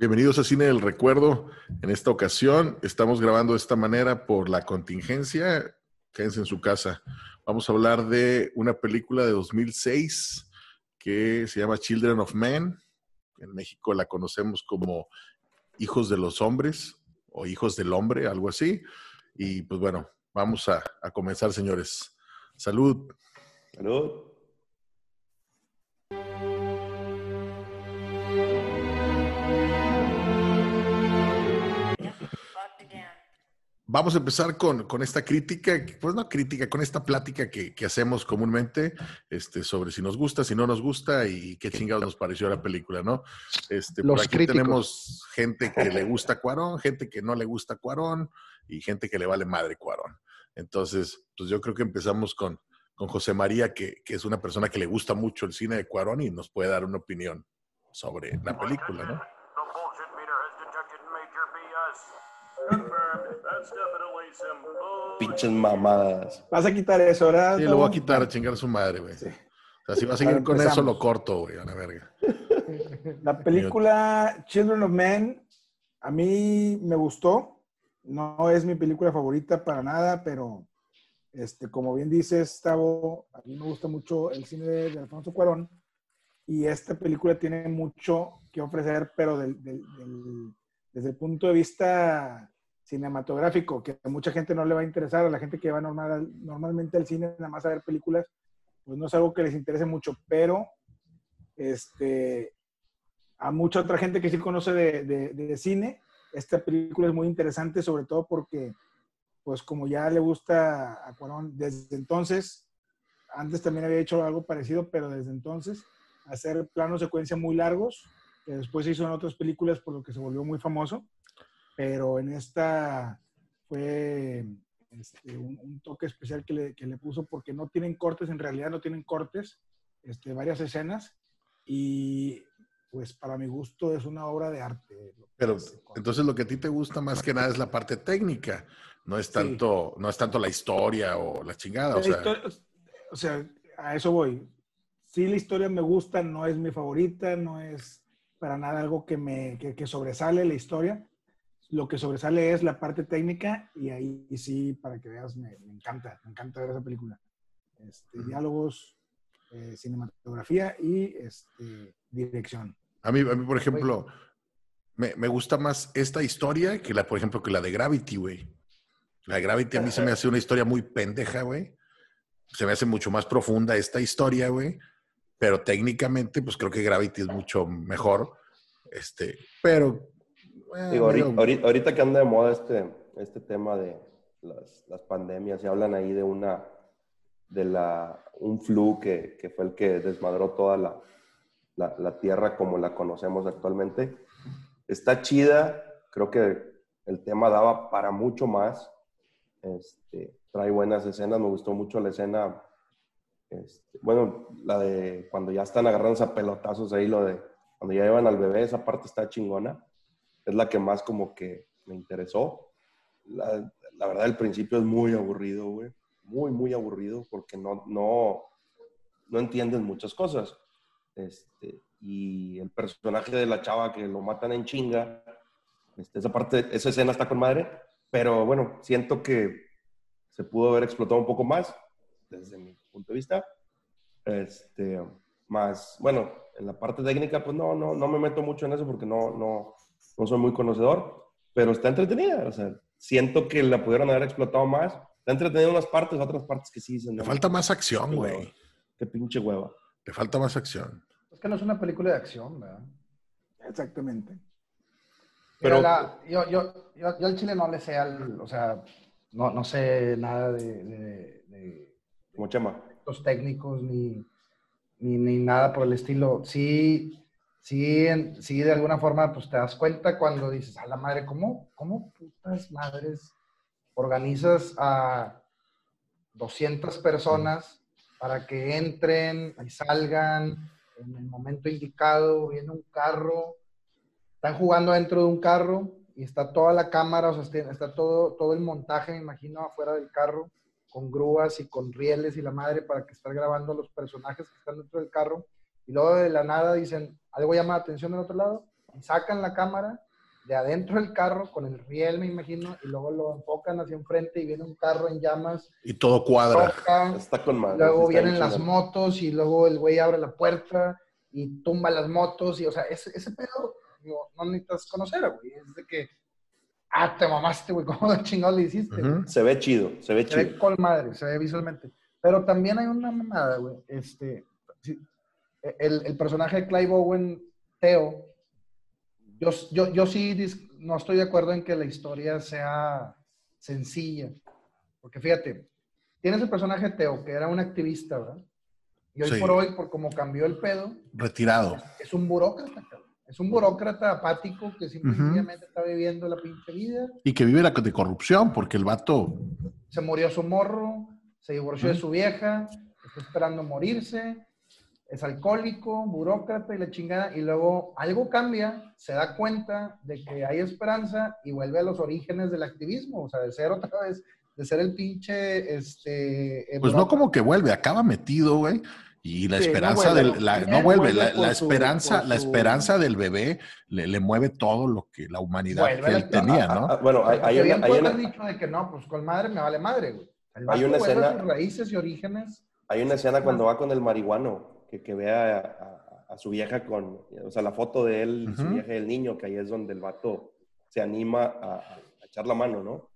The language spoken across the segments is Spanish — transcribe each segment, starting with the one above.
Bienvenidos a Cine del Recuerdo. En esta ocasión estamos grabando de esta manera por la contingencia. Quédense en su casa. Vamos a hablar de una película de 2006 que se llama Children of Men. En México la conocemos como Hijos de los Hombres o Hijos del Hombre, algo así. Y pues bueno, vamos a, a comenzar, señores. Salud. Salud. Vamos a empezar con, con, esta crítica, pues no crítica, con esta plática que, que, hacemos comúnmente este, sobre si nos gusta, si no nos gusta y qué chingados nos pareció la película, ¿no? Este, Los por aquí críticos. tenemos gente que le gusta Cuarón, gente que no le gusta Cuarón y gente que le vale madre Cuarón. Entonces, pues yo creo que empezamos con, con José María, que, que es una persona que le gusta mucho el cine de Cuarón y nos puede dar una opinión sobre la película, ¿no? Pinches mamadas. Vas a quitar eso, ¿verdad? Sí, lo voy a quitar a chingar a su madre, güey. Sí. O sea, si va a seguir con eso, lo corto, güey, a la verga. La película Children of Men a mí me gustó. No es mi película favorita para nada, pero este, como bien dices, Tavo, a mí me gusta mucho el cine de, de Alfonso Cuarón y esta película tiene mucho que ofrecer, pero del- del- del- desde el punto de vista cinematográfico, que a mucha gente no le va a interesar, a la gente que va normal, normalmente al cine nada más a ver películas, pues no es algo que les interese mucho, pero este, a mucha otra gente que sí conoce de, de- de cine, esta película es muy interesante, sobre todo porque, pues como ya le gusta a Cuarón desde entonces, antes también había hecho algo parecido, pero desde entonces, hacer planos secuencia muy largos, que después se hizo en otras películas por lo que se volvió muy famoso, pero en esta fue este, un, un toque especial que le, que le puso porque no tienen cortes, en realidad no tienen cortes, este, varias escenas, y pues para mi gusto es una obra de arte. Pero entonces lo que a ti te gusta más que nada es la parte técnica, no es Sí. tanto, no es tanto la historia o la chingada, o La sea, historia- o sea, a eso voy. Sí, la historia me gusta, no es mi favorita, no es para nada algo que me que, que sobresale la historia. Lo que sobresale es la parte técnica y ahí sí, para que veas, me, me encanta, me encanta ver esa película. Este. Diálogos, eh, cinematografía y este, dirección. a mí, a mí, por ejemplo, me, me gusta más esta historia que la, por ejemplo, que la de Gravity, güey. La de Gravity a mí se me hace una historia muy pendeja, güey. Se me hace mucho más profunda esta historia, güey. Pero técnicamente, pues creo que Gravity es mucho mejor. Este, pero. Eh, Digo, ahorita, que anda de moda este, este tema de las, las pandemias, y hablan ahí de una, de la, un flu que, que fue el que desmadró toda la, la, la tierra como la conocemos actualmente. Está chida, creo que el tema daba para mucho más. Este, trae buenas escenas, me gustó mucho la escena, este, bueno, la de cuando ya están agarrándose a pelotazos ahí, lo de cuando ya llevan al bebé, esa parte está chingona es la que más como que me interesó. La, la verdad, el principio es muy aburrido, güey. Muy, muy aburrido porque no, no, no entiendes muchas cosas. Este, y el personaje de la chava que lo matan en chinga, este, esa parte, esa escena está con madre, pero bueno, siento que se pudo haber explotado un poco más desde mi punto de vista. Este, más, bueno, en la parte técnica, pues no, no, no me meto mucho en eso porque no, no, no soy muy conocedor, pero está entretenida. O sea, siento que la pudieron haber explotado más. Está entretenida unas partes, otras partes que sí dicen. Le no, falta más acción, güey. Qué pinche hueva. Le falta más acción. Es que no es una película de acción, ¿verdad? Exactamente. Pero- la- yo, yo, yo, yo al chile no le sé al, o sea, no, no sé nada de, de, de Como Chema. aspectos técnicos ni, ni, ni nada por el estilo. Sí, sí, sí, de alguna forma, pues te das cuenta cuando dices, a la madre, ¿cómo, cómo putas madres organizas a 200 personas para que entren y salgan en el momento indicado, viene un carro, están jugando dentro de un carro y está toda la cámara, o sea, está- está todo, todo el montaje, me imagino, afuera del carro, con grúas y con rieles y la madre para que estar grabando a los personajes que están dentro del carro. Y luego de la nada dicen, algo llama la atención del otro lado, y sacan la cámara de adentro del carro con el riel, me imagino, y luego lo enfocan hacia enfrente y viene un carro en llamas. Y todo cuadra. toca, Está con madre. luego está vienen las motos y luego el güey abre la puerta y tumba las motos y, o sea, ese, ese pedo no, no necesitas conocer, güey. Es de que, ah, te mamaste, güey, ¿cómo de chingado le hiciste? Se ve chido, se ve Se ve chido. con madre, se ve visualmente. Pero también hay una mamada, güey. Este, el, el personaje de Clive Owen, Teo, yo, yo, yo sí dis- no estoy de acuerdo en que la historia sea sencilla. Porque fíjate, tienes el personaje de Teo, que era un activista, ¿verdad? Y hoy Sí. por hoy, por como cambió el pedo, Retirado. es un burócrata, cabrón. Es un burócrata apático que simplemente está viviendo la pinche vida Y que vive la de corrupción, porque el vato. se murió su morro, se divorció de su vieja, está esperando morirse, es alcohólico, burócrata y la chingada, y luego algo cambia, se da cuenta de que hay esperanza y vuelve a los orígenes del activismo, o sea, de ser otra vez, de ser el pinche, este... Pues no como que vuelve, acaba metido, güey. Y la Sí, no esperanza vuelve. del. la- no vuelve, vuelve la, por la su- esperanza, la esperanza del bebé le, le mueve todo lo que la humanidad Vuelve que él tenía, ¿no? ah, bueno, hay, hay bien hay puede una- haber dicho de que no, pues con madre me vale madre, güey. El Hay una escena- sus raíces y orígenes. hay una escena cuando va con el marihuano, que, que ve a, a- a su vieja con, o sea, la foto de él, y su vieja y el niño, que ahí es donde el vato se anima a, a echar la mano, ¿no?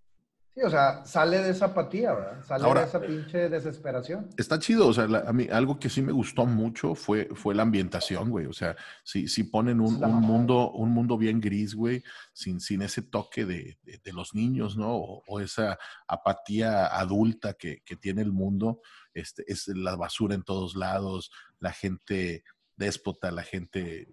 Sí, o sea, sale de esa apatía, ¿verdad? Sale Ahora- de esa pinche desesperación. Está chido, o sea, la- a mí algo que sí me gustó mucho fue, fue la ambientación, güey. O sea, si, si ponen un, mundo, un mundo bien gris, güey, sin, sin ese toque de, de- de los niños, ¿no? O, o esa apatía adulta que, que tiene el mundo, este, es la basura en todos lados, la gente déspota, la gente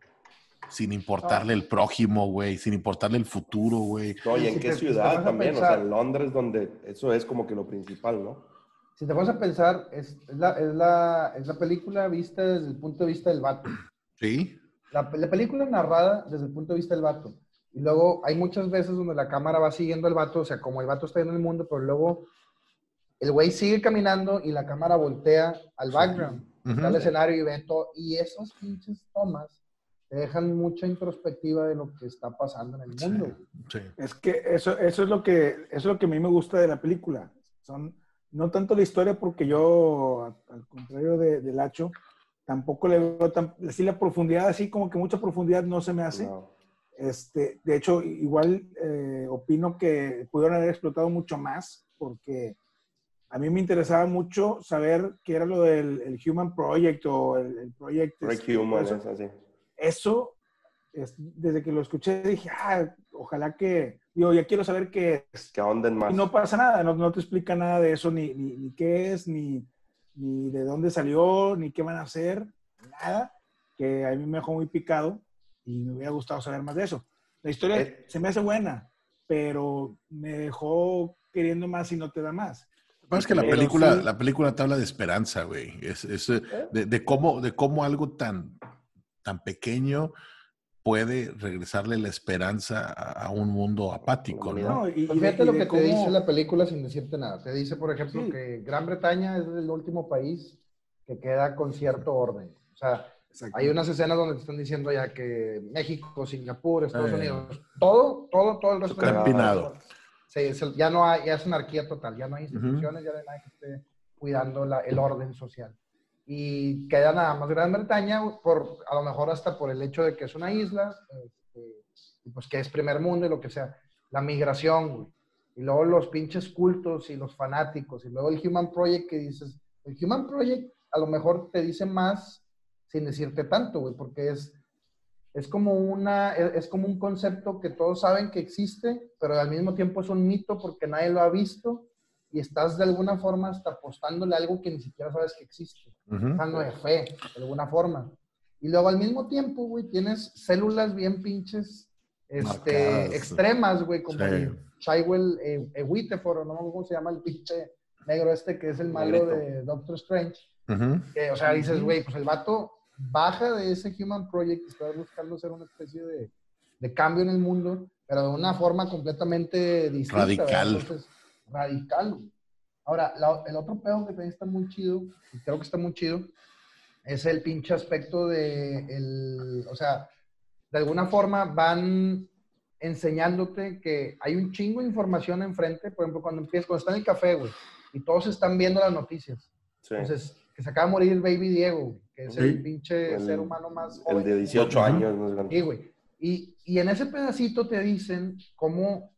sin importarle el prójimo, güey, sin importarle el futuro, güey. No, y Sí, en si qué te- ciudad también, o pensar- sea, en Londres, donde eso es como que lo principal, ¿no? Si te vas a pensar, es, es la, es, la, es la película vista desde el punto de vista del vato. Sí, La, la película narrada desde el punto de vista del vato. Y luego hay muchas veces donde la cámara va siguiendo al vato, o sea, como el vato está en el mundo, pero luego el güey sigue caminando y la cámara voltea al background, Ujú. está al escenario y ve todo. Y esas pinches tomas te dejan mucha introspectiva de lo que está pasando en el mundo. sí. Es que eso, eso, es lo que eso es lo que a mí me gusta de la película. Son, no tanto la historia, porque yo, al contrario de, de Lacho, tampoco le veo tan, así la profundidad, así como que mucha profundidad no se me hace. No. Este, de hecho, igual eh, opino que pudieron haber explotado mucho más, porque a mí me interesaba mucho saber qué era lo del el Human Project o el, el Project. Break este, Human, eso. es así. Eso, es- desde que lo escuché, dije, ah, ojalá que, digo, ya quiero saber qué es. Que ahonden más. Y no pasa nada, no, no te explica nada de eso, ni, ni, ni qué es, ni, ni de dónde salió, ni qué van a hacer, nada, que a mí me dejó muy picado y me hubiera gustado saber más de eso. La historia Eh. se me hace buena, pero me dejó queriendo más y no te da más. Pasa es que la Pero película, sí. la película te habla de esperanza, güey. Es, es, eh, de, de cómo, de cómo algo tan, tan pequeño puede regresarle la esperanza a, a un mundo apático. ¿no? No, y, y Pues fíjate y lo que cómo- te dice la película sin decirte nada. Te dice, por ejemplo, Sí. que Gran Bretaña es el último país que queda con cierto orden. O sea, hay unas escenas donde te están diciendo ya que México, Singapur, Estados Eh. Unidos, todo, todo, todo el resto Está. Sí, ya no hay, ya es anarquía total, ya no hay instituciones, ya no hay nadie que esté cuidando la- el orden social. Y queda nada más Gran Bretaña, por, a lo mejor hasta por el hecho de que es una isla, este, pues que es primer mundo y lo que sea. La migración, güey. Y luego los pinches cultos y los fanáticos. Y luego el Human Project que dices, el Human Project a lo mejor te dice más sin decirte tanto, güey, porque es, es como una, es, es como un concepto que todos saben que existe, pero al mismo tiempo es un mito porque nadie lo ha visto y estás de alguna forma hasta apostándole a algo que ni siquiera sabes que existe Ujú. dando de fe, de alguna forma. Y luego al mismo tiempo, güey, tienes células bien pinches, este, Marcadas. extremas, güey, como Sí. el Chaiwell eh, Ewitefort, o no me acuerdo cómo se llama el pinche negro este que es el malo Negrito. de Doctor Strange. Ujú. Que, o sea, dices, güey, pues el vato baja de ese Human Project y está buscando hacer una especie de, de cambio en el mundo, pero de una forma completamente distinta. ¿verdad? Radical. Entonces, radical. güey. Ahora, la- el otro pedo que también está muy chido, y creo que está muy chido, es el pinche aspecto de, el, o sea, de alguna forma van enseñándote que hay un chingo de información enfrente. Por ejemplo, cuando empiezas, cuando está en el café, güey, y todos están viendo las noticias. Sí. Entonces, que se acaba de morir el Baby Diego, que es el Sí. pinche El- ser humano más El joven. de 18 años. ¿no? Es Sí, güey. Y, y en ese pedacito te dicen cómo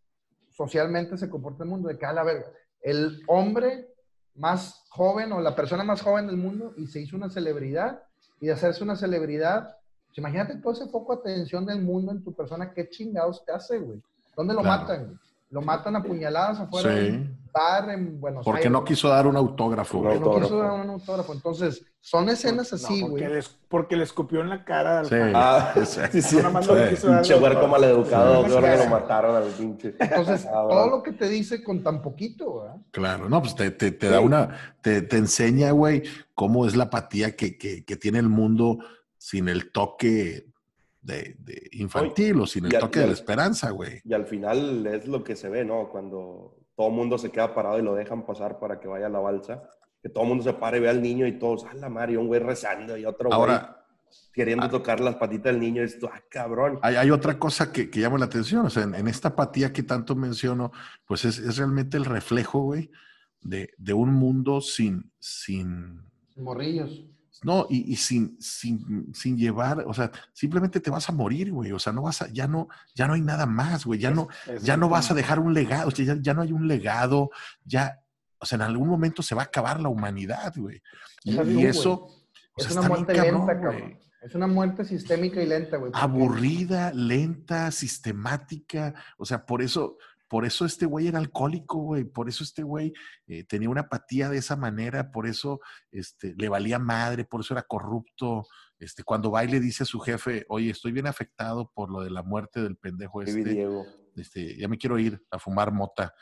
socialmente se comporta el mundo, de que a la verga, el hombre más joven o la persona más joven del mundo y se hizo una celebridad y de hacerse una celebridad, pues imagínate todo ese foco de atención del mundo en tu persona, qué chingados te hace, güey. ¿Dónde lo Claro. matan? güey? Lo matan a puñaladas afuera Sí. Un bar en Buenos Porque Aires. no quiso dar un autógrafo. Porque no quiso dar un autógrafo. Entonces, son escenas así, No, güey. porque, le escupió en la cara al Sí. Ah, sí, sí. Nada más Pinche huerco maleducado, Sí. que lo mataron al pinche. Entonces, Ah, todo lo que te dice con tan poquito, ¿verdad? Claro, no, pues te, te- te da una, te, te enseña, güey, cómo es la apatía que, que- que tiene el mundo sin el toque de, de infantil o sin el toque de la esperanza, güey. Y al final es lo que se ve, ¿no? Cuando todo el mundo se queda parado y lo dejan pasar para que vaya a la balsa. Que todo el mundo se pare y ve al niño y todos, ¡ah, la madre! y Un güey rezando y otro güey Ahora, queriendo ah. tocar las patitas del niño. Y esto, ¡ah, cabrón! hay, hay otra cosa que, que llama la atención, o sea, en, en esta apatía que tanto menciono, pues es, es realmente el reflejo, güey, de, de un mundo sin, sin, Morrillos. No, y, y sin, sin, sin llevar, o sea, simplemente te vas a morir, güey. O sea, no vas a, ya no, ya no hay nada más, güey. Ya no, ya no vas a dejar un legado, o sea, ya, ya no hay un legado, ya, o sea, en algún momento se va a acabar la humanidad, güey. Y, Es y eso, o Es sea, una muerte cabrón, lenta, cabrón. Es una muerte sistémica y lenta, güey. Aburrida, lenta, sistemática. O sea, por eso, por eso este güey era alcohólico, güey. Por eso este güey eh, tenía una apatía de esa manera. Por eso este, le valía madre, por eso era corrupto. Este, cuando va y le dice a su jefe, oye, estoy bien afectado por lo de la muerte del pendejo este, Diego. este, ya me quiero ir a fumar mota.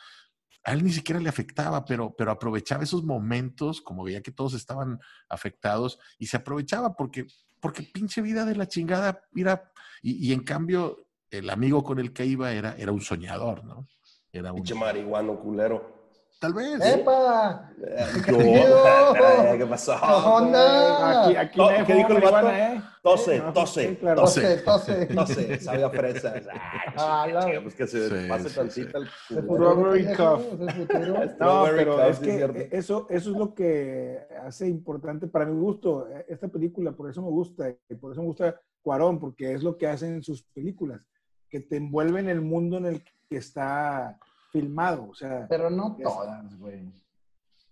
A él ni siquiera le afectaba, pero, pero aprovechaba esos momentos, como veía que todos estaban afectados, y se aprovechaba porque, porque pinche vida de la chingada, mira, y, y en cambio, el amigo con el que iba era, era un soñador, ¿no? Era un, Pinche marihuano culero. tal vez. ¡Epa! Eh, ¿Qué yo- pedo? ¿Qué pasó? ¿Qué onda? Aquí, aquí Oh, nadie ¿qué dijo el vato? marihuana, ¿eh? Tose, No, tose. Tose, tose. No sé, sabe a fresa. Ah, la- pues que se Sí, pase sí, tantita el futuro. No, Strawberry pero Cuff, es que eso, eso es lo que hace importante para mi gusto eh, esta película, por eso me gusta, y por eso me gusta Cuarón, porque es lo que hacen en sus películas, que te envuelven el mundo en el que está filmado, o sea, Pero no todas, güey.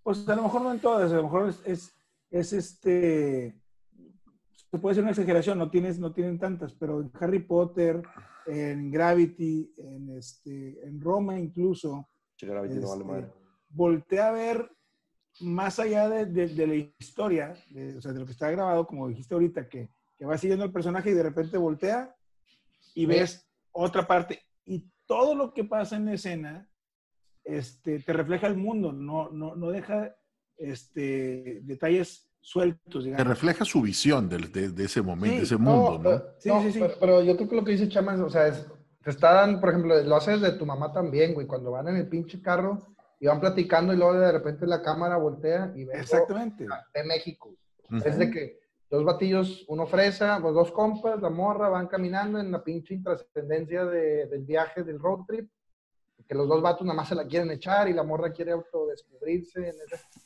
pues a lo mejor no en todas, a lo mejor es, es, es este, se puede ser una exageración, no tienes, no tienen tantas, pero en Harry Potter, en Gravity, en este, en Roma incluso, Che, Gravity no vale Este, madre. voltea a ver más allá de, de- de la historia, de, o sea, de lo que está grabado, como dijiste ahorita, que, que va siguiendo el personaje y de repente voltea y ves otra parte. Y todo lo que pasa en la escena este, te refleja el mundo, no, no, no deja este, detalles sueltos, Te refleja su visión del- de, de ese momento, Sí, de ese No, mundo, ¿no? pero, Sí, no, sí, sí. Pero, pero yo creo que lo que dice Chama es, o sea, es, te está dando, por ejemplo, lo haces de tu mamá también, güey, cuando van en el pinche carro y van platicando y luego de repente la cámara voltea y ves Exactamente. de México. Es de que dos batillos, uno fresa, pues dos compas, la morra, van caminando en la pinche intrascendencia de- del viaje, del road trip, que los dos vatos nada más se la quieren echar y la morra quiere autodescubrirse,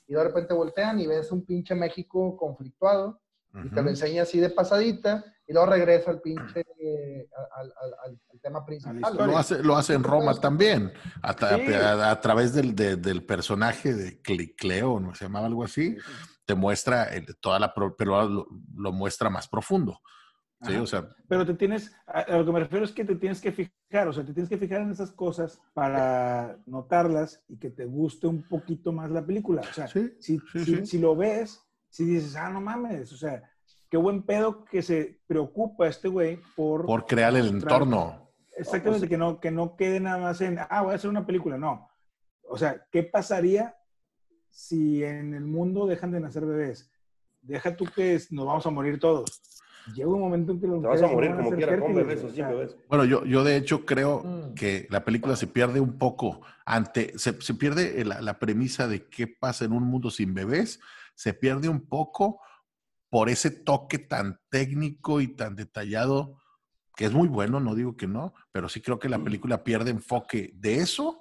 y de repente voltean y ves un pinche México conflictuado y te lo enseña así de pasadita y luego regresa al pinche, eh, al, al- al- al tema principal. Lo hace, lo hace en Roma también, a, tra- Sí. a- a través del, de- del personaje de Cle- Cleo, ¿no se llamaba algo así? Te muestra toda la, pero lo, lo muestra más profundo. Sí, o sea, Pero te tienes, a, lo que me refiero es que te tienes que fijar, o sea, te tienes que fijar en esas cosas para notarlas y que te guste un poquito más la película. O sea, sí, si, sí, si- si lo ves, si dices, ah, no mames, o sea, qué buen pedo que se preocupa este güey por, por crear el entorno. exactamente, que, no, que no quede nada más en, ah, voy a hacer una película, no. O sea, ¿qué pasaría si en el mundo dejan de nacer bebés? Deja tú que es- nos vamos a morir todos. Llega un momento en que los Te vas a morir como quiera, con bebés o sin bebés. Bueno, yo, yo de hecho creo Mm. que la película se pierde un poco ante, se, se pierde la, la premisa de qué pasa en un mundo sin bebés, se pierde un poco por ese toque tan técnico y tan detallado que es muy bueno, no digo que no, pero sí creo que Mm. la película pierde enfoque de eso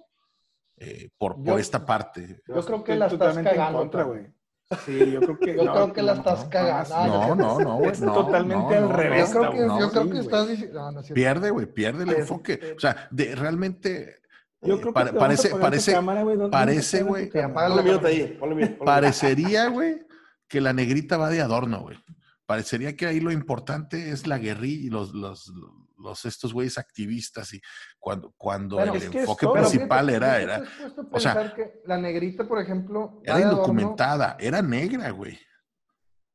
eh, por, esta parte. Yo creo que la estás totalmente en cagando. contra, cabrón. güey. Sí, yo creo que. Yo no, creo que la estás no, cagando. No, no, no, güey. Es no, totalmente no, al revés, Yo creo que, no, yo creo sí, que estás diciendo. Pierde, güey, pierde el Es- enfoque. O sea, de, realmente Yo eh, creo que parece, parece, cámara, güey, ¿dónde parece, güey, parecería, güey, que la negrita va de adorno, güey. Parecería que ahí lo importante es la guerrilla y los, los, los estos güeyes activistas y cuando, cuando el enfoque todo. Principal era, era, o sea, que la negrita, por ejemplo, era indocumentada, era negra, güey.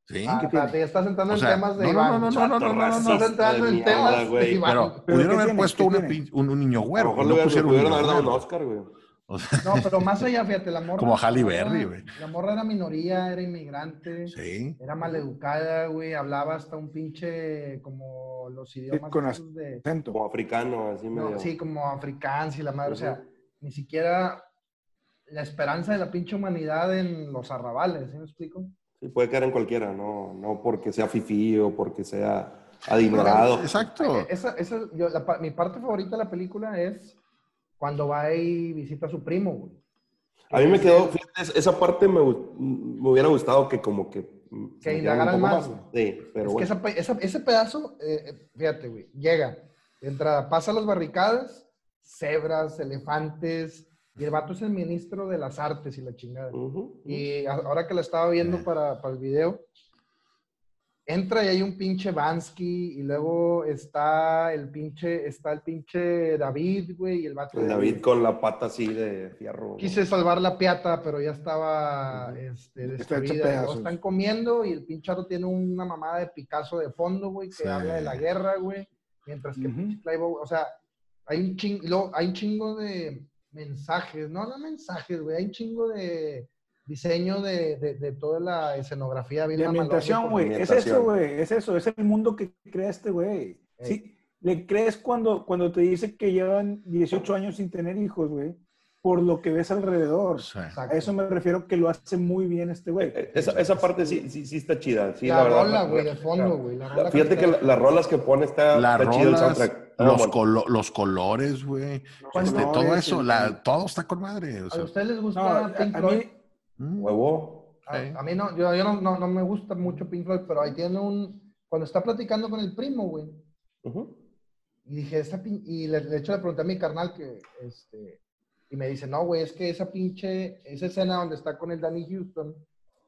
Sí. Ah, ya estás entrando O en temas de no, no, Iván. no, no, no, no, no, no, no, Estás no. entrando de en mierda, temas de güey. Iván. Pero ¿Pero pudieron haber puesto un, niño A lo güero. mejor le pudieron haber dado un. Oscar, güey. O sea, No, pero más allá, fíjate, la morra. Como Halle la Berry, güey. La morra era minoría, era inmigrante. sí. Era maleducada, güey. Hablaba hasta un pinche como los idiomas con esos de. Como africano, así no, medio. sí, como africanos y la madre. O sea, ni siquiera la esperanza de la pinche humanidad en los arrabales, ¿sí me explico? Sí, puede caer en cualquiera, no, no porque sea fifí o porque sea adinerado. Exacto. Eh, Esa, esa, yo, la mi parte favorita de la película es cuando va y visita a su primo, güey. A mí me quedó, fíjate, esa parte me, me hubiera gustado que como que... mm, Que indagaran más, güey. Sí, pero es bueno. que esa esa- ese pedazo, eh, eh, fíjate, güey, llega, entrada, pasa las barricadas, cebras, elefantes, y el vato es el ministro de las artes y la chingada. Ujú, ujú. Y a- ahora que la estaba viendo Eh. para, para el video, entra y hay un pinche Bansky y luego está el pinche, está el pinche David, güey, y el vato. El David con la pata así de fierro. Quise salvar la piata, pero ya estaba este, destruida. están comiendo y el pincharo tiene una mamada de Picasso de fondo, güey, que Sí. habla de la guerra, güey. Mientras que pinche Clive Owen- o sea, hay un chingo, luego hay un chingo de mensajes, no, no mensajes, güey, hay un chingo de diseño de, de, de toda la escenografía. bien De mamalón, ambientación, güey. Es eso, güey. Es eso. Es el mundo que crea este güey. Ey. Sí. Le crees cuando, cuando te dice que llevan 18 años sin tener hijos, güey. Por lo que ves alrededor. Sí. A eso me refiero que lo hace muy bien este güey. Eh, Esa, esa parte sí, sí, sí está chida. Sí, la, la, verdad. rola, güey, de fondo, güey. la Fíjate que está- la- las rolas que pone está, chido el soundtrack. Los, bueno. colo- los colores, güey. Este, todo eso, la, todo está con madre. o ¿A sea, ustedes les No, gusta a, Pink a Floyd? Mí, mm, Huevo. A, Sí. a mí no, yo, yo no, no, no me gusta mucho Pink Floyd, pero ahí tiene un... Cuando está platicando con el primo, güey, y dije, esa pin- y le, de hecho le pregunté a mi carnal que, este, y me dice, no, güey, es que esa pinche, esa escena donde está con el Danny Houston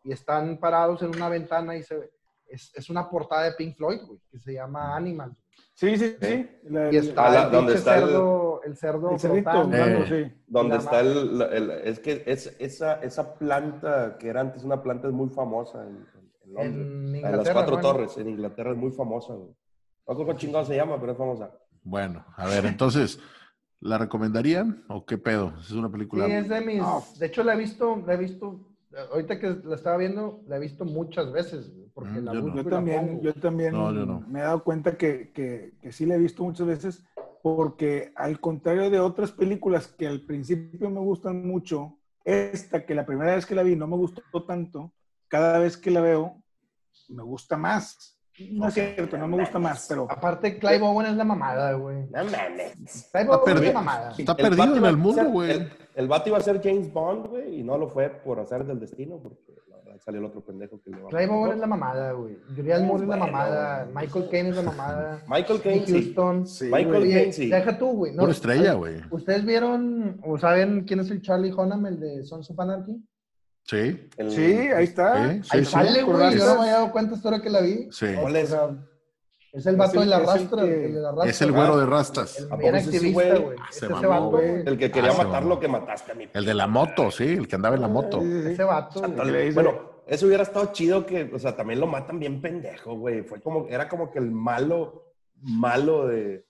y están parados en una ventana y se es, es una portada de Pink Floyd, güey, que se llama Animal. sí, sí, sí. La- Y el- está Ah, la- el donde está el- cerdo, el, cerdo el cerdito, flotando. claro, Eh. sí. Donde está el, el- Es que es, esa, esa planta que era antes una planta es muy famosa en, en- Londres. En las cuatro ¿no? torres en Inglaterra es muy famosa, güey. No creo cómo chingado se llama, pero es famosa. Bueno, a ver, entonces, ¿la recomendarían o qué pedo? Es una película. Sí, es de mis. No. De hecho, la he visto, la he visto. Ahorita que la estaba viendo, la he visto muchas veces. güey, Porque Mm, la yo no. busco Yo y la también, yo también No, yo no. me he dado cuenta que, que, que sí la he visto muchas veces, porque al contrario de otras películas que al principio me gustan mucho, esta que la primera vez que la vi no me gustó tanto, cada vez que la veo me gusta más. No es cierto, no me gusta más, pero Aparte, Clive Owen es la mamada, güey. No mames. Clive Está Owen es perdido. la mamada. Está perdido en el mundo, güey. El, vato iba a ser James Bond, güey, y no lo fue por hacer del destino, porque la verdad salió el otro pendejo que le va Owen es la mamada, güey. Julianne Moore es la mamada. Michael Caine es la mamada. Michael Caine. Houston. sí, Michael Caine, sí. deja tú, güey. no, Pura estrella, güey. ¿Ustedes vieron o saben quién es el Charlie Hunnam, el de Sons of Anarchy? Sí, El- sí, ahí está. Sí, sí, Ahí sí. sale, güey. Yo no me había dado cuenta hasta ahora que la vi. sí. ¿Cuál O es? sea, es el vato el- de la es el rastra. que- el de la rastra. Es el güero de rastas. El ¿A poco bien es ese activista, güey? Ah. El que quería Ah, matar lo que mataste a mi El de la moto, sí, el que andaba en la moto. Sí, sí, sí. Ese vato. Bueno, eso hubiera estado chido que, o sea, también lo matan bien pendejo, güey. Fue como, era como que el malo, malo de,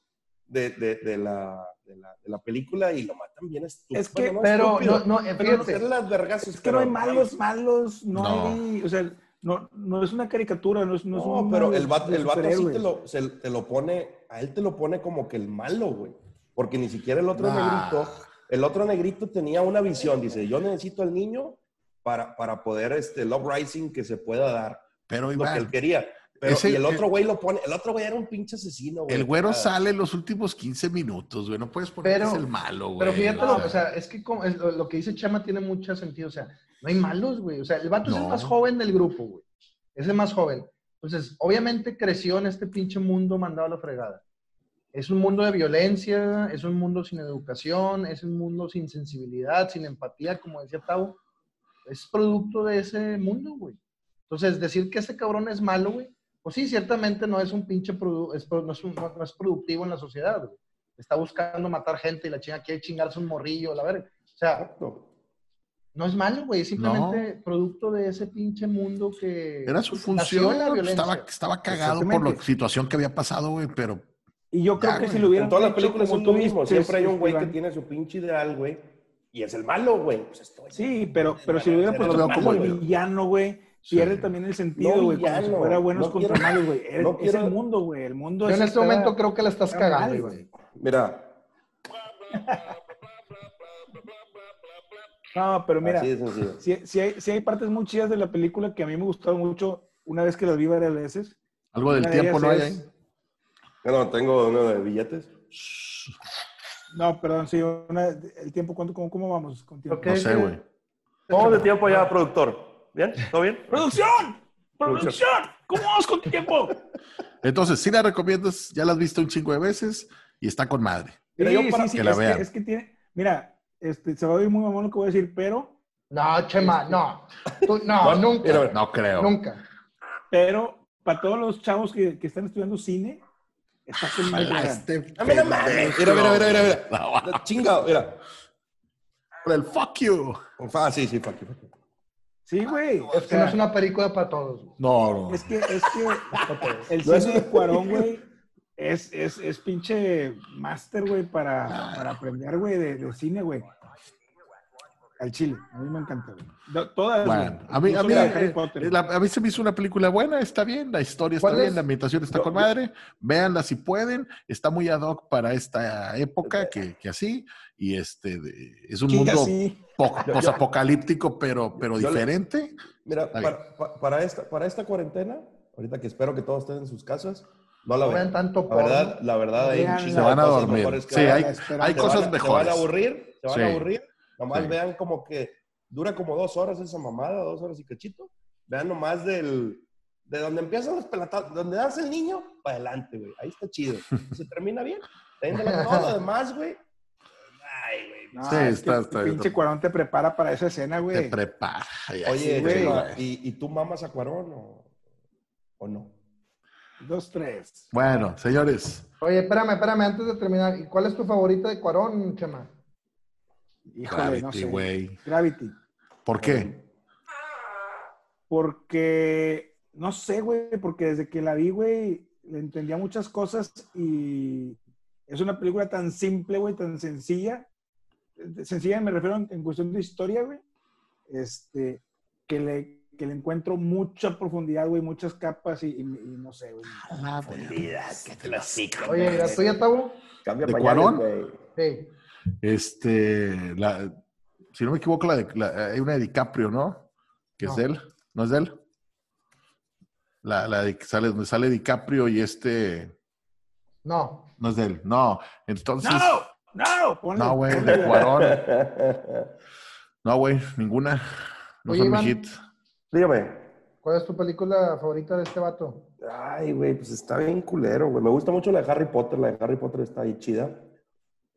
de, de, de la, de, la, de la película y lo matan bien estúpido. Es que- Pero, estúpido, no, no, eh, pero no fíjate. ser las vergas Es que no hay malos, malos, no, No. hay, o sea, no, no es una caricatura, no es, no es No, un pero el vato, el vato sí te lo, se- te lo pone, a él te lo pone como que el malo, güey. Porque ni siquiera el otro Nah. negrito, el otro negrito tenía una visión, dice, yo necesito al niño para, para poder, este, el uprising que se pueda dar, Pero lo que él Iván, quería. Pero, Ese- y el otro güey lo pone, el otro güey era un pinche asesino, güey. El güero sale en los últimos 15 minutos, güey. No puedes poner Pero- que es el malo, güey. Pero fíjate, o sea, es que como- es lo, lo que dice Chama tiene mucho sentido. O sea, no hay malos, güey. O sea, el vato es No. el más joven del grupo, güey. Es el más joven. Entonces, obviamente creció en este pinche mundo mandado a la fregada. Es un mundo de violencia, es un mundo sin educación, es un mundo sin sensibilidad, sin empatía, como decía Tavo. Es producto de ese mundo, güey. Entonces, decir que este cabrón es malo, güey, pues sí, ciertamente no es un pinche produ- es no, es un- no- es productivo en la sociedad, güey. Está buscando matar gente y la chinga quiere chingarse un morrillo, la verga. O sea, Exacto. No es malo, güey, es simplemente producto de ese pinche mundo que Era su nació función. violencia. Estaba, estaba cagado por la situación que había pasado, güey, pero Y yo creo Ya, que güey. si lo hubieran En todas las películas lo tú mismo. Siempre hay un güey que tiene su pinche ideal, güey. Y es el malo, güey. Pues esto, Sí, pero, pero si lo hubieran puesto como el villano, güey, Sí. pierde también el sentido, No güey, como si fuera buenos no contra quiero- malos, güey. Es, no es quiero- el mundo, güey. El mundo Yo en este momento creo que la estás está cagando, güey. Mira, No, pero mira, así de sencillo. sí, sí hay, sí hay partes muy chidas de la película que a mí me gustaron mucho una vez que las vi varias veces. algo del tiempo no hay es- ahí. Bueno, tengo uno de billetes. No, perdón, sí, una- el tiempo, ¿cuánto, cómo, cómo vamos? con tiempo? Ok. No sé, güey. ¿Cómo de tiempo ya, productor? ¿Bien? ¿Todo bien? ¡Producción! ¡Producción! ¿Cómo vamos con tiempo? Entonces, sí la recomiendas, ya la has visto un chingo de veces y está con madre. Mira, Sí, yo para- sí, sí, que la es, vean. que, es que tiene, mira, este, se va a oír muy mamón lo que voy a decir, pero, No, Chema, no. Tú- no, Bueno, nunca. No creo. Nunca. pero, para todos los chavos que, que están estudiando cine, está madre. Ojalá este A mí no mames. Mira, mira, mira, mira. mira. No. La Chinga, mira. Por el fuck you. Ah, sí, sí, fuck you, fuck you. Sí, güey. o Es que sea, no es una película para todos. güey. No, no. Es que, es que el No es- cine de Cuarón, güey, es, es, es pinche máster, güey, para, para aprender, güey, de, de cine, güey. Al chile. A mí me encanta, güey. Todas. Bueno, a mí, a, mí, eh, la- a mí se me hizo una película buena, está bien, la historia está ¿Cuál bien, es? la ambientación está Yo- con yo- madre, véanla si pueden, está muy ad hoc para esta época que, que así, y este de- es un mundo así. po- posapocalíptico, pero, pero Yo diferente. Mira, Está bien. para, pa- para esta, para esta cuarentena, ahorita que espero que todos estén en sus casas, no la No vean tanto La verdad, la verdad, hay un Se van a dormir. Sí, hay, hay cosas van mejores. Se van a aburrir, se van Sí. a aburrir. Nomás Sí. vean como que dura como dos horas esa mamada, dos horas y cachito. Vean nomás del, de donde empiezan los pelatados, donde nace el niño, para adelante, güey. Ahí está chido. Se termina bien. Todo lo demás, güey. Ay, güey. No, Sí, es está- que está- el pinche Cuarón te prepara para esa escena, Te güey. prepara. ya Oye, sí, güey. Chema, güey. ¿y, ¿y tú mamas a Cuarón o, o no? Dos, tres. Bueno, señores, Oye, espérame, espérame, antes de terminar. ¿Y cuál es tu favorita de Cuarón, Chema? Híjole, no Gravity, sé. güey. Gravity. ¿Por qué? Porque, no sé, güey, porque desde que la vi, güey, le entendía muchas cosas y es una película tan simple, güey, tan sencilla. Sencilla me refiero en, en cuestión de historia, güey. Este, que le, que le encuentro mucha profundidad, güey, muchas capas y, y- y no sé, güey. Oye, ¿y la tuya, Tabo? Cambia ¿De Cuarón? Sí. Este, la, si no me equivoco, la de, la- hay una de DiCaprio, ¿no? Que es de él, ¿no es de él? La, la de que sale, donde sale DiCaprio y este, No. no es de él, no. Entonces, ¡No! ¡No! Ponle- no, güey, de Cuarón. No, güey, ninguna. No Oye, son mi hit. Dígame. ¿Cuál es tu película favorita de este vato? Ay, güey, pues está bien culero, güey. Me gusta mucho la de Harry Potter. La de Harry Potter está ahí chida.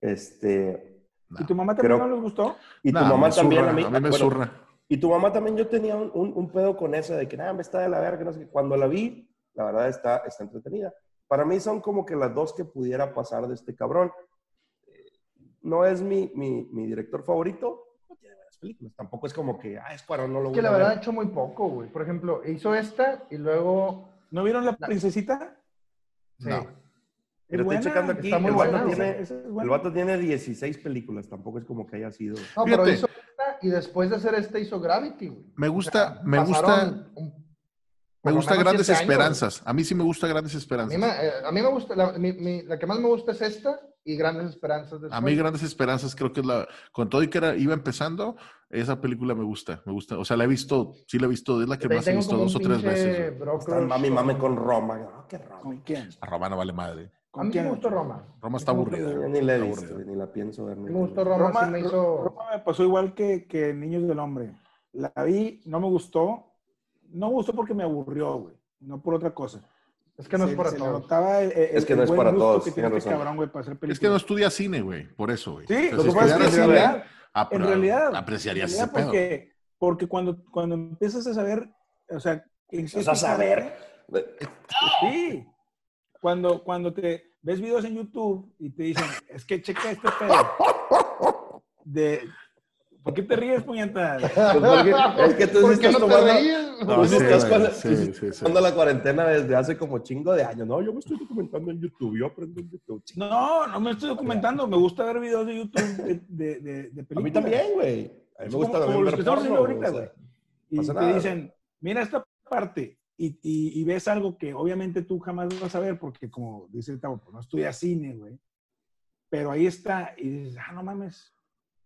Este. ¿Y tu mamá también Creo- no les gustó? Y tu mamá también zurra, a mí. A mí me bueno, zurra. Y tu mamá también, yo tenía un, un- un pedo con esa de que nada, me está de la verga, no sé qué. Cuando la vi, la verdad está, está entretenida. Para mí son como que las dos que pudiera pasar de este cabrón. Eh, No es mi, mi, mi director favorito, no tiene buenas películas. Tampoco es como que, ah, es Cuarón, no lo Es voy que la a verdad ha hecho muy poco, güey. Por ejemplo, hizo esta y luego... ¿No vieron la princesita? Sí. No. Mira, estoy buena, checando aquí, está muy el, buena, vato tiene, es el vato tiene 16 películas, tampoco es como que haya sido... No, pero hizo esta y después de hacer esta hizo Gravity, güey. Me gusta, me gusta, un- lo gusta Grandes años. Esperanzas. A mí sí me gusta Grandes A Esperanzas. mí, me, eh, a mí me gusta, la, mi- mi- la que más me gusta es esta y Grandes Esperanzas. A después. mí Grandes Esperanzas creo que es la, con todo y que era, iba empezando, esa película me gusta, me gusta. O sea, la he visto, sí la he visto, es la que más he visto dos o tres veces. Están mami, mami con Roma. No, qué Roma. ¿Con quién? A Roma no vale madre. A ¿Con mí quién? me gustó Roma. Roma está A aburrida. Yo ni la he visto, ni la pienso ver. a me gustó Roma, Roma, sí me hizo... Roma me pasó igual que, que Niños del Hombre. La vi, no me gustó. No me gustó porque me aburrió, güey. No por otra cosa. Es que no Se- es para todos. notaba el- el- Es que no es para gusto todos, que tiene tienes este razón. cabrón, güey, para hacer Es que no estudia cine, güey, por eso, güey. Sí, Entonces, lo que pasa es que en realidad, ah, en realidad, apreciarías en ese realidad pedo. porque, porque cuando, cuando empiezas a saber, o sea, Empiezas a saber. Sí. Cuando, cuando te ves videos en YouTube y te dicen, es que checa este pedo. De, ¿Por qué te ríes, puñetas? Pues es que tú sí ¿Por qué estás no tomando-? No, Tú sí, sí estás con- sí sí, tomando la cuarentena desde hace como chingo de años. No, yo me estoy documentando en YouTube. Yo aprendo en YouTube. No, no me estoy documentando. Me gusta ver videos de YouTube de, de, de, de A mí películas. también, güey. A mí me Como- gusta como también los ver que estamos porno, güey, ahorita, o sea, güey. Y pasa te nada. dicen, mira esta parte. Y, y, y ves algo que obviamente tú jamás vas a ver porque, como dice el Tavo, pues no estudias cine, güey. Pero ahí está. Y dices, ah, no mames.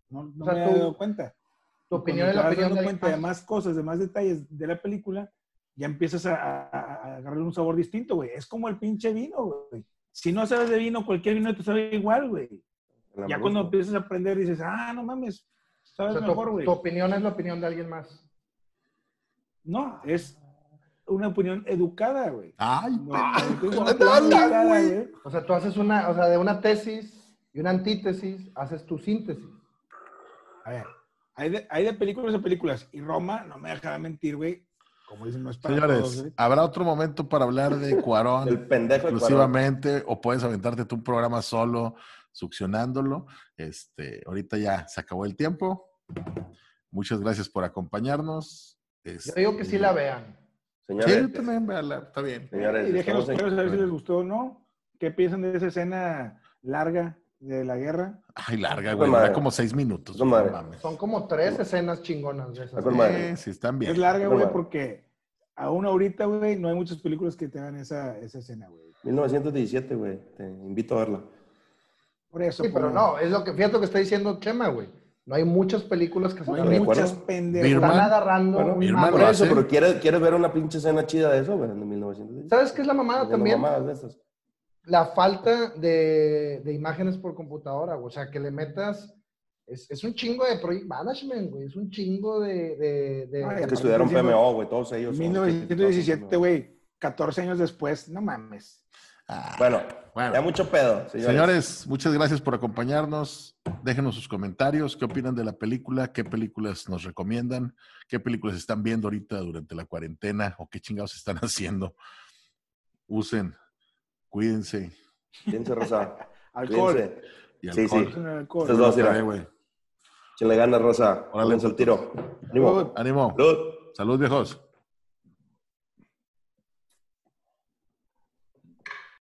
No, no O sea, me tú- había dado cuenta. Tu opinión es te la vas opinión dando de cuenta de más. cosas, de más detalles de la película, ya empiezas a, a- agarrarle un sabor distinto, güey. Es como el pinche vino, güey. Si no sabes de vino, cualquier vino te sabe igual, güey. Ya cuando empiezas a aprender dices, ah, no mames, O sabes sea, mejor, güey. tu opinión es la opinión de alguien más. No, es una opinión educada, güey. Ay, güey. O sea, tú haces una, o sea, de una tesis y una antítesis, haces tu síntesis. A ver, hay de, hay de películas a películas. Y Roma, no me dejará mentir, güey. Como dicen, no es para todos, Señores, habrá otro momento para hablar de Cuarón El pendejo de Cuarón. exclusivamente o puedes aventarte tú un programa solo succionándolo. Este, ahorita ya se acabó el tiempo. Muchas gracias por acompañarnos. Yo Este, digo que sí la vean. Sí, Señores, yo también, véala, está bien. señores, y dejen los estamos en- a ver si les gustó o no. ¿Qué piensan de esa escena larga de la guerra? Ay, larga, güey. Dura como seis minutos. Güey, no mames. Son como tres escenas chingonas de esas. Eh, sí, están bien. Es larga, güey, porque aún ahorita, güey, no hay muchas películas que tengan esa, esa escena, güey. 1917, güey. Te invito a verla. Por eso. Sí, pero no, es lo que, fíjate lo que está diciendo Chema, güey. No hay muchas películas que se No hay ¿De están, acuerdo? muchas pendejas. Están agarrando Bueno, Birman. Por eso, pero ¿quieres, ¿quieres ver una pinche escena chida de eso, güey? De 1917. ¿Sabes qué es la mamada también? mamadas de esas. La falta de, de imágenes por computadora, güey. O sea, que le metas... Es, es un chingo de project management, güey. Es un chingo de... de, de- Ay, Que estudiaron PMO, güey. Todos ellos. son- 1917, güey. 14 años después, no mames. Ah, Bueno, bueno. ya mucho pedo, señores. Señores, muchas gracias por acompañarnos. Déjenos sus comentarios. ¿Qué opinan de la película? ¿Qué películas nos recomiendan? ¿Qué películas están viendo ahorita durante la cuarentena? ¿O qué chingados están haciendo? Usen, cuídense. Piense, Rosa. Alcohol. Cuídense. Y Sí, alcohol. sí. Usen alcohol. Estos dos, mira. Güey. Échenle ganas, Rosa. Órale, al tiro. Ánimo. Ánimo. Salud. Salud, viejos.